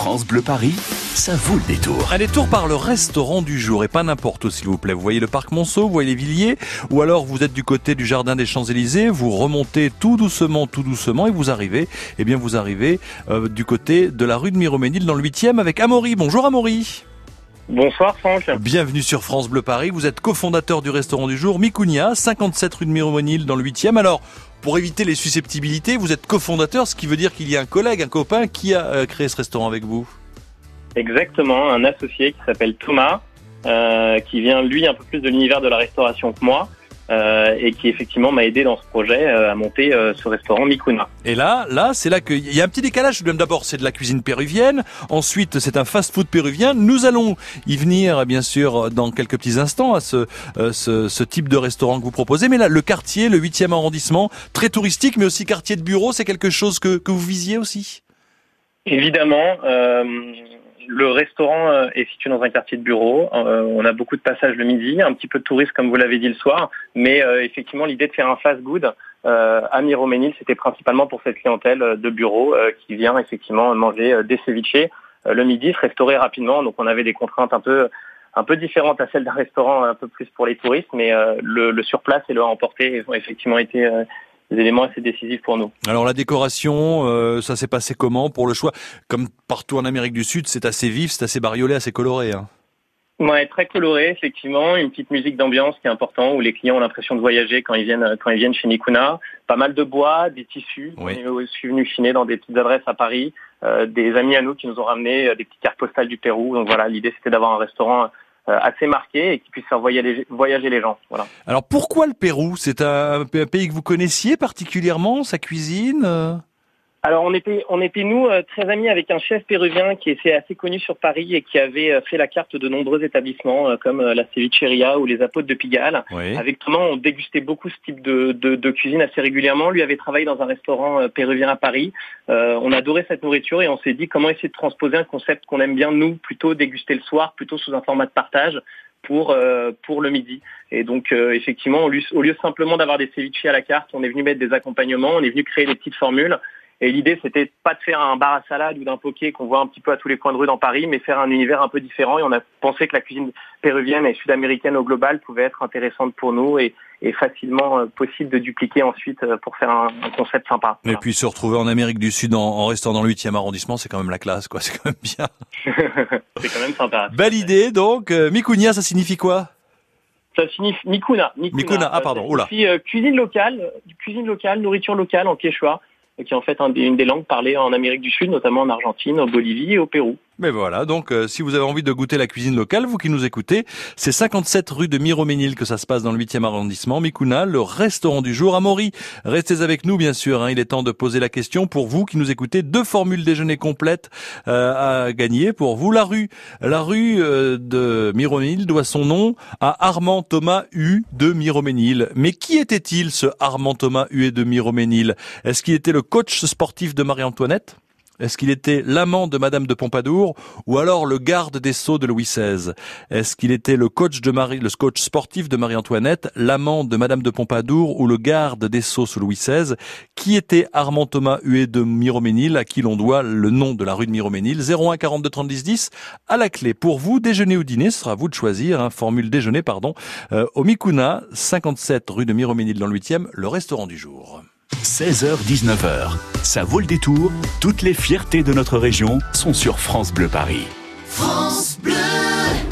France Bleu Paris, ça vaut le détour. Un détour par le restaurant du jour et pas n'importe où s'il vous plaît. Vous voyez le parc Monceau, vous voyez les Villiers ou alors vous êtes du côté du jardin des Champs-Élysées, vous remontez tout doucement, tout doucement et vous arrivez, eh bien vous arrivez euh, du côté de la rue de Miroménil dans le 8e avec Amaury. Bonjour Amaury. Bonsoir Franck. Bienvenue sur France Bleu Paris. Vous êtes cofondateur du restaurant du jour Micounia, 57 rue de Miroménil dans le 8e. Alors, pour éviter les susceptibilités, vous êtes cofondateur, ce qui veut dire qu'il y a un collègue, un copain qui a euh, créé ce restaurant avec vous. Exactement, un associé qui s'appelle Thomas, euh, qui vient lui un peu plus de l'univers de la restauration que moi. Euh, et qui effectivement m'a aidé dans ce projet euh, à monter euh, ce restaurant Mikuna. Et là, là, c'est là qu'il y a un petit décalage. D'abord, c'est de la cuisine péruvienne. Ensuite, c'est un fast-food péruvien. Nous allons y venir, bien sûr, dans quelques petits instants à ce, ce, ce, type de restaurant que vous proposez. Mais là, le quartier, le 8e arrondissement, très touristique, mais aussi quartier de bureau, c'est quelque chose que, que vous visiez aussi? Évidemment. Euh, le restaurant euh, est situé dans un quartier de bureau. Euh, on a beaucoup de passages le midi, un petit peu de touristes comme vous l'avez dit le soir, mais euh, effectivement l'idée de faire un fast-food à Miroménil, c'était principalement pour cette clientèle de bureau qui vient effectivement manger des ceviches le midi, se restaurer rapidement. Donc on avait des contraintes un peu un peu différentes à celles d'un restaurant un peu plus pour les touristes, mais le, le surplace et le à emporter ont effectivement été des éléments assez décisifs pour nous. Alors la décoration, euh, ça s'est passé comment pour le choix? Comme partout en Amérique du Sud, c'est assez vif, c'est assez bariolé, assez coloré. Hein. Ouais, très coloré effectivement, une petite musique d'ambiance qui est important où les clients ont l'impression de voyager quand ils viennent quand ils viennent chez Nikuna. Pas mal de bois, des tissus. On est aussi venu chiner dans des petites adresses à Paris. Euh, des amis à nous qui nous ont ramené euh, des petites cartes postales du Pérou. Donc voilà, l'idée c'était d'avoir un restaurant assez marqué et qui puisse faire voyager, voyager les gens. Voilà. Alors pourquoi le Pérou? C'est un, un, pays que vous connaissiez particulièrement, sa cuisine euh? Alors on était, on était nous euh, très amis avec un chef péruvien qui était assez connu sur Paris et qui avait euh, fait la carte de nombreux établissements euh, comme la Cevicheria ou les Apôtres de Pigalle. Avec Thomas, on dégustait beaucoup ce type de, de, de, cuisine assez régulièrement. Lui avait travaillé dans un restaurant péruvien à Paris. on adorait cette nourriture et on s'est dit comment essayer de transposer un concept qu'on aime bien nous, plutôt déguster le soir, plutôt sous un format de partage pour pour le midi. Et donc effectivement, au lieu, au lieu simplement d'avoir des ceviches à la carte, on est venu mettre des accompagnements, on est venu créer des petites formules. Et l'idée, c'était pas de faire un bar à salade ou d'un poké qu'on voit un petit peu à tous les coins de rue dans Paris, mais faire un univers un peu différent. Et on a pensé que la cuisine péruvienne et sud-américaine au global pouvait être intéressante pour nous et, et facilement euh, possible de dupliquer ensuite euh, pour faire un, un concept sympa. Et puis se retrouver en Amérique du Sud en, en restant dans le 8e arrondissement, c'est quand même la classe, quoi. C'est quand même bien. c'est quand même sympa. Belle idée, donc. Euh, Mikunia, ça signifie quoi? Ça signifie Mikuna. Mikuna, Mikuna ah pardon, oula. Euh, cuisine locale, cuisine locale, nourriture locale en quechua qui est en fait une des langues parlées en Amérique du Sud, notamment en Argentine, en Bolivie et au Pérou. Mais voilà, donc euh, si vous avez envie de goûter la cuisine locale, vous qui nous écoutez, c'est 57 rue de Miroménil que ça se passe dans le 8e arrondissement, Mikuna, le restaurant du jour. Amaury, restez avec nous bien sûr, hein, il est temps de poser la question pour vous qui nous écoutez. Deux formules déjeuner complètes euh, à gagner pour vous. La rue, la rue euh, de Miroménil doit son nom à Armand Thomas U de Miroménil. Mais qui était-il ce Armand Thomas U de Miroménil Est-ce qu'il était le coach sportif de Marie-Antoinette? Est-ce qu'il était l'amant de Madame de Pompadour ou alors le garde des sceaux de Louis XVI Est-ce qu'il était le coach de Marie, le coach sportif de Marie-Antoinette, l'amant de Madame de Pompadour ou le garde des sceaux sous Louis XVI Qui était Armand Thomas Huet de Miroménil, à qui l'on doit le nom de la rue de Miroménil? 01 42 30 10 10 à la clé. Pour vous, déjeuner ou dîner, ce sera à vous de choisir. Hein, formule déjeuner, pardon. Euh, au Mikuna, 57 rue de Miroménil dans le 8e, le restaurant du jour. 16h-19h. Ça vaut le détour. Toutes les fiertés de notre région sont sur France Bleu Paris. France Bleu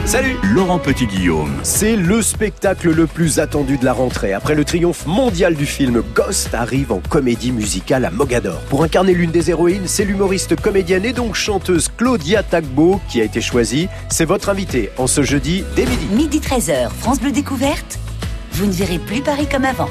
Salut Laurent Petit-Guillaume. C'est le spectacle le plus attendu de la rentrée. Après le triomphe mondial du film, Ghost arrive en comédie musicale à Mogador. Pour incarner l'une des héroïnes, c'est l'humoriste comédienne et donc chanteuse Claudia Tagbo qui a été choisie. C'est votre invité en ce jeudi dès midi. Midi 13h, France Bleu Découverte. Vous ne verrez plus Paris comme avant.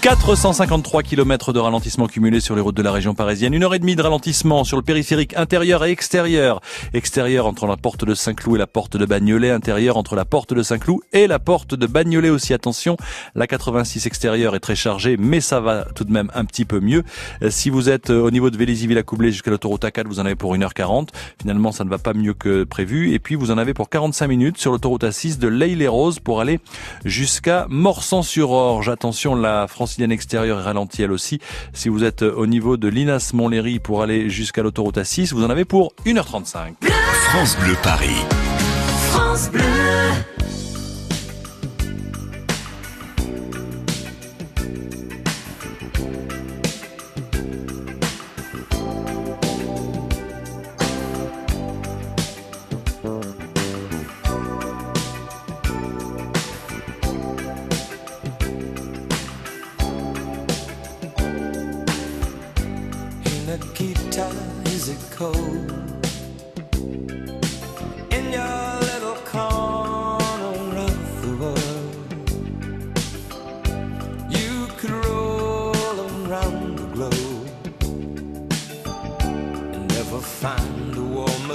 453 km de ralentissement cumulé sur les routes de la région parisienne. Une heure et demie de ralentissement sur le périphérique intérieur et extérieur. Extérieur entre la porte de Saint-Cloud et la porte de Bagnolet. Intérieur entre la porte de Saint-Cloud et la porte de Bagnolet aussi. Attention, la 86 extérieure est très chargée, mais ça va tout de même un petit peu mieux. Euh, si vous êtes euh, au niveau de Vélizy-Villacoublay jusqu'à l'autoroute A4, vous en avez pour 1h40. Finalement, ça ne va pas mieux que prévu. Et puis, vous en avez pour 45 minutes sur l'autoroute A6 de Leil-les-Roses pour aller jusqu'à Morsan-sur-Orge. Attention, la francilienne extérieure est ralentie elle aussi. Si vous êtes au niveau de Linas Montlhéry pour aller jusqu'à l'autoroute A6, vous en avez pour 1h35. France Bleu Paris. France Bleu.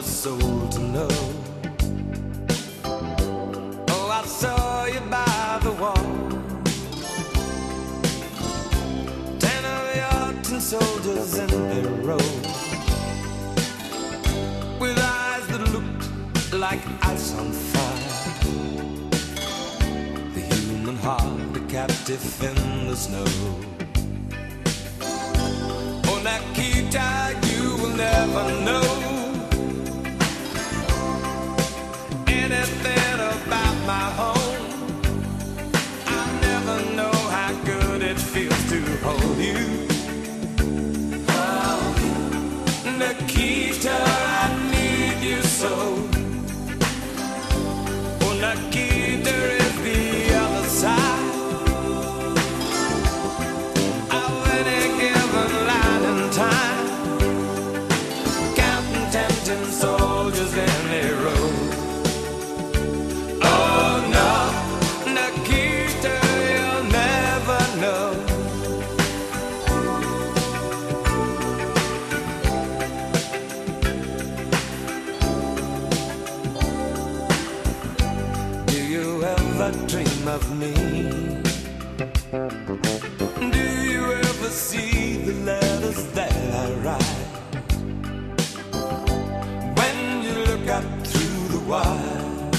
Soul to know. Oh, I saw you by the wall. Ten of your tin soldiers in their row with eyes that looked like ice on fire. The human heart, a captive in the snow. Oh, Nikita, you will never know anything about my home. I never know how good it feels to hold you. Ever dream of me? Do you ever see the letters that I write? When you look up through the wire,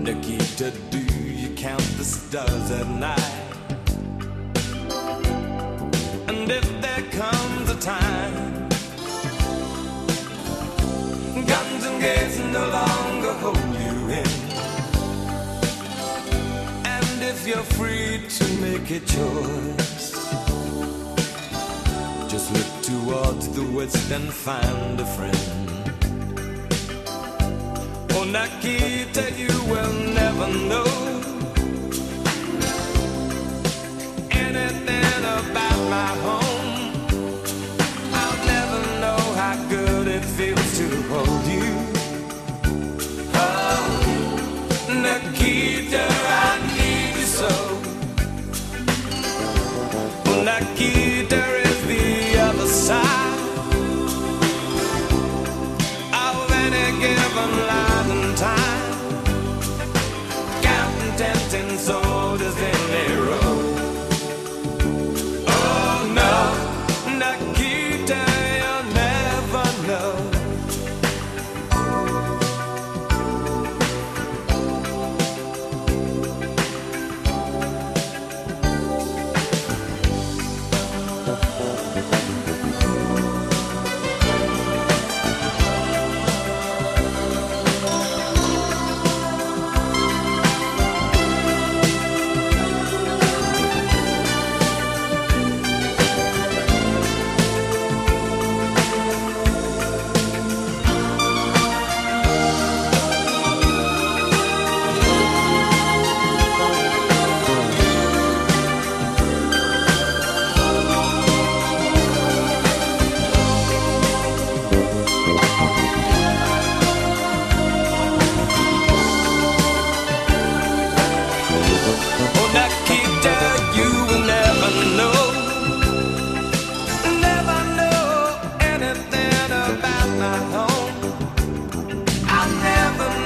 Nikita, do you count the stars at night? Make a choice, just look towards the west and find a friend. Oh, Nikita, you will never know anything about my home.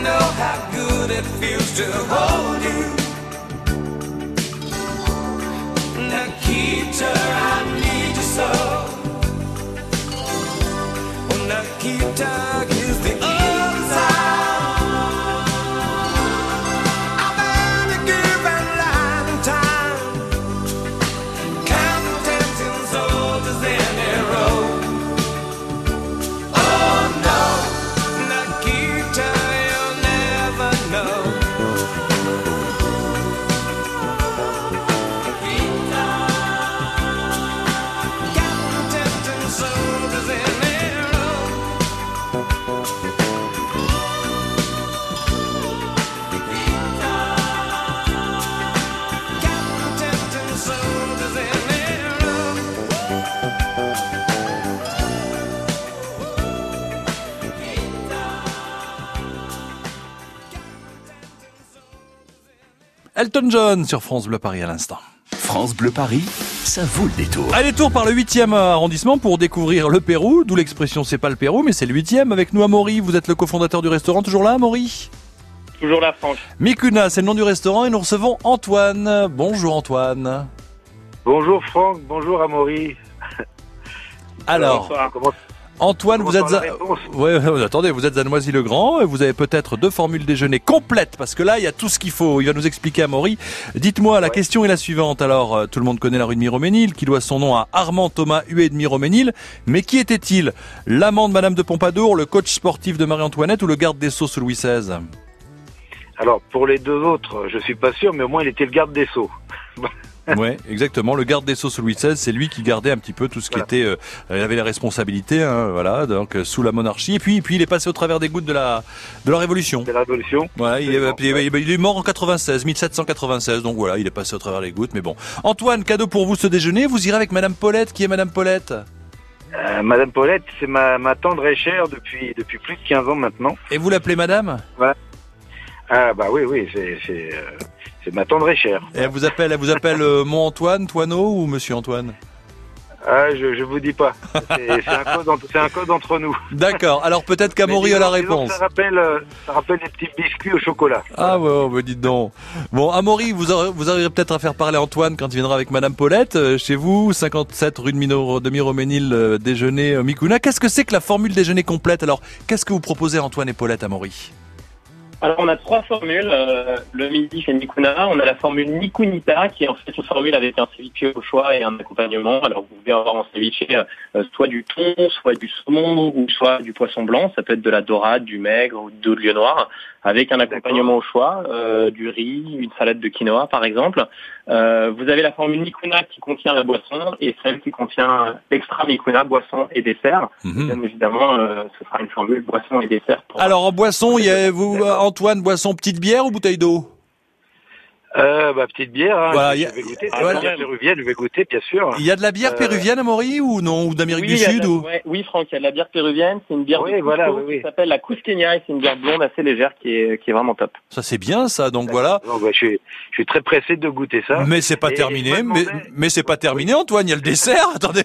know how good it feels to hold you. Nikita, I need you so. Oh, Nikita. Elton John sur France Bleu Paris à l'instant. France Bleu Paris, ça vaut le détour. Allez, tour par le 8e arrondissement pour découvrir le Pérou, d'où l'expression c'est pas le Pérou, mais c'est le 8e. Avec nous, Amaury, vous êtes le cofondateur du restaurant, toujours là, Amaury? Toujours la France. Mikuna, c'est le nom du restaurant, et nous recevons Antoine. Bonjour Antoine. Bonjour Franck, bonjour Amaury. Alors, Bonsoir. Antoine, vous êtes à... Ouais, attendez, vous êtes à Noisy-le-Grand, et vous avez peut-être deux formules déjeuner complètes, parce que là, il y a tout ce qu'il faut. Il va nous expliquer Amaury. Dites-moi, la Ouais. question est la suivante. Alors, euh, tout le monde connaît la rue de Miroménil, qui doit son nom à Armand Thomas Huet de Miroménil. Mais qui était-il? L'amant de Madame de Pompadour, le coach sportif de Marie-Antoinette ou le garde des Sceaux sous Louis XVI Alors pour les deux autres, je suis pas sûr, mais au moins il était le garde des sceaux. Ouais, exactement. Le garde des Sceaux sous Louis XVI, c'est lui qui gardait un petit peu tout ce qui était. Euh, il avait les responsabilités, hein, voilà, donc euh, sous la monarchie. Et puis, puis il est passé au travers des gouttes de la de la Révolution. C'est la révolution. Voilà, il est, Absolument, il est- il est mort en 96, 1796, donc voilà, il est passé au travers les gouttes. Mais bon, Antoine, cadeau pour vous ce déjeuner. Vous irez avec Madame Paulette. Qui est Madame Paulette? Euh, Madame Paulette, c'est ma, ma tendre et chère depuis depuis plus de 15 ans maintenant. Et vous l'appelez Madame? Ah bah oui oui, c'est c'est ma tendre et chère. Et elle vous appelle, elle vous appelle euh, mon Antoine, Toineau ou Monsieur Antoine? Ah je je vous dis pas. C'est un code entre, c'est un code entre nous. D'accord. Alors peut-être qu'Amaury a la réponse. Ça rappelle euh, ça rappelle les petits biscuits au chocolat. Ah ouais, ouais, bah, dites donc. Bon, Amaury, vous aurez, vous arriverez peut-être à faire parler Antoine quand il viendra avec Madame Paulette euh, chez vous, 57 rue de, Mino, de Miroménil, euh, déjeuner Mikuna. Qu'est-ce que c'est que la formule déjeuner complète? Alors, qu'est-ce que vous proposez Antoine et Paulette, Amaury Alors on a trois formules. Euh, le midi chez Nikuna, on a la formule Nikunita qui est en fait une formule avec un ceviche au choix et un accompagnement. Alors vous pouvez avoir en ceviche euh, soit du thon, soit du saumon ou soit du poisson blanc. Ça peut être de la dorade, du maigre ou de lieu noir avec un accompagnement au choix, euh, du riz, une salade de quinoa par exemple. Euh, vous avez la formule Nikuna qui contient la boisson et celle qui contient l'extra Nikuna, boisson et dessert. Mhm. Bien évidemment, euh, ce sera une formule boisson et dessert. Pour Alors, en boisson, il y a, vous, Antoine, boisson, petite bière ou bouteille d'eau? Euh, bah petite bière. Hein, Voilà, je, y a- je vais goûter. Ah, bière péruvienne, je vais goûter bien sûr. Il y a de la bière Euh, péruvienne, Amaury, ou non Ou d'Amérique Oui, du Sud la- ou... ouais, oui, Franck, il y a de la bière péruvienne. C'est une bière Oui, de Cusco voilà, oui, oui. qui s'appelle la Cusqueña et c'est une bière blonde assez légère qui est, qui est vraiment top. Ça, c'est bien, ça. Donc voilà. Donc, bah, je, suis, je suis très pressé de goûter ça. Mais c'est pas Et terminé, mais, mais c'est pas terminé, Antoine. Il y a le dessert. Attendez,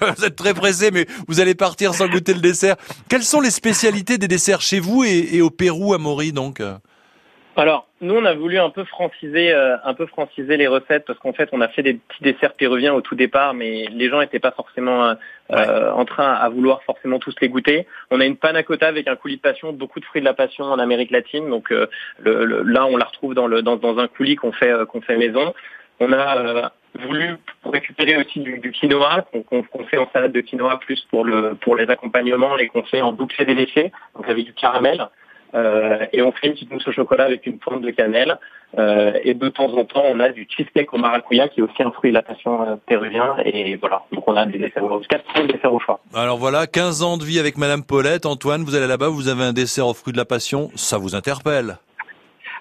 vous êtes très pressé, mais vous allez partir sans goûter le dessert. Quelles sont les spécialités des desserts chez vous et, et au Pérou, à Maury, donc? Alors, nous, on a voulu un peu franciser, euh, un peu franciser les recettes parce qu'en fait, on a fait des petits desserts péruviens au tout départ, mais les gens n'étaient pas forcément euh, euh, en train à vouloir forcément tous les goûter. On a une panna cotta avec un coulis de passion, beaucoup de fruits de la passion en Amérique latine. Donc euh, le, le- là, on la retrouve dans, le, dans, dans un coulis qu'on fait, euh, qu'on fait maison. On a euh, voulu récupérer aussi du, du quinoa qu'on fait en salade de quinoa plus pour le pour les accompagnements et qu'on fait en bouquet délaissé, donc avec du caramel. Euh, et on fait une petite mousse au chocolat avec une pointe de cannelle. Euh, et de temps en temps, on a du cheesecake au maracuya, qui est aussi un fruit de la passion euh, péruvien. Et voilà, donc on a des desserts, au- quatre desserts au choix. Alors voilà, 15 ans de vie avec Madame Paulette. Antoine, vous allez là-bas, vous avez un dessert aux fruits de la passion. Ça vous interpelle?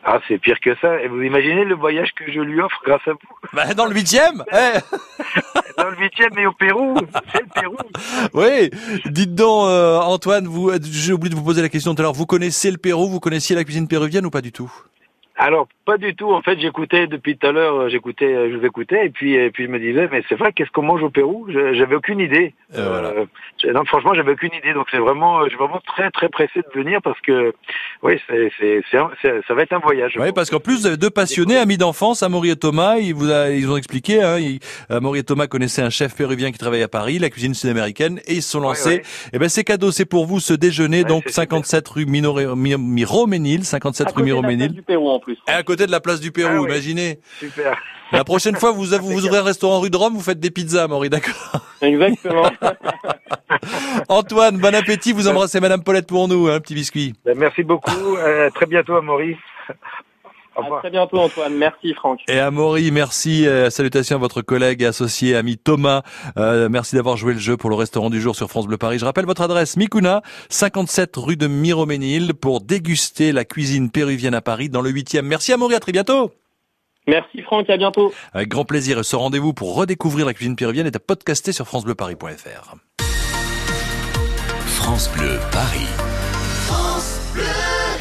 Ah, c'est pire que ça. Et vous imaginez le voyage que je lui offre grâce à vous? Bah, Dans le huitième? Eh Le et au Pérou. C'est le Pérou. Oui, dites donc, euh, Antoine, vous, j'ai oublié de vous poser la question tout à l'heure. Vous connaissez le Pérou? Vous connaissiez la cuisine péruvienne ou pas du tout? Alors pas du tout. En fait, j'écoutais depuis tout à l'heure, euh, j'écoutais, euh, je vous écoutais, et puis et puis je me disais, mais c'est vrai, qu'est-ce qu'on mange au Pérou? J'avais aucune idée. Euh, non, franchement, j'avais aucune idée. Donc c'est vraiment, je suis vraiment très très pressé de venir parce que, oui, c'est c'est ça va être un voyage. Oui, parce qu'en plus vous avez deux passionnés, amis d'enfance, Amaury et Thomas. Ils vous a, ils ont expliqué. Hein, Amaury et Thomas connaissaient un chef péruvien qui travaillait à Paris, la cuisine sud-américaine, et ils se sont lancés. Et eh ben c'est cadeau, c'est pour vous ce déjeuner, donc 57 rue Miroménil, 57 rue Pérou en plus. Et à côté de la place du Pérou, ah imaginez. Super. La prochaine fois, vous, vous, vous ouvrez un restaurant rue de Rome, vous faites des pizzas, Maury, d'accord Exactement. Antoine, bon appétit, vous embrassez Madame Paulette pour nous, un petit biscuit. Ben, merci beaucoup, euh, très bientôt à très bientôt Antoine, merci Franck. Et à Maury, merci, euh, salutations à votre collègue et associé, ami Thomas. Euh, merci d'avoir joué le jeu pour le restaurant du jour sur France Bleu Paris. Je rappelle votre adresse, Mikuna, 57 rue de Miroménil, pour déguster la cuisine péruvienne à Paris dans le 8e. Merci à Maury, à très bientôt. Merci Franck, à bientôt. Avec grand plaisir. Ce rendez-vous pour redécouvrir la cuisine péruvienne est à podcaster sur francebleuparis.fr. France Bleu Paris.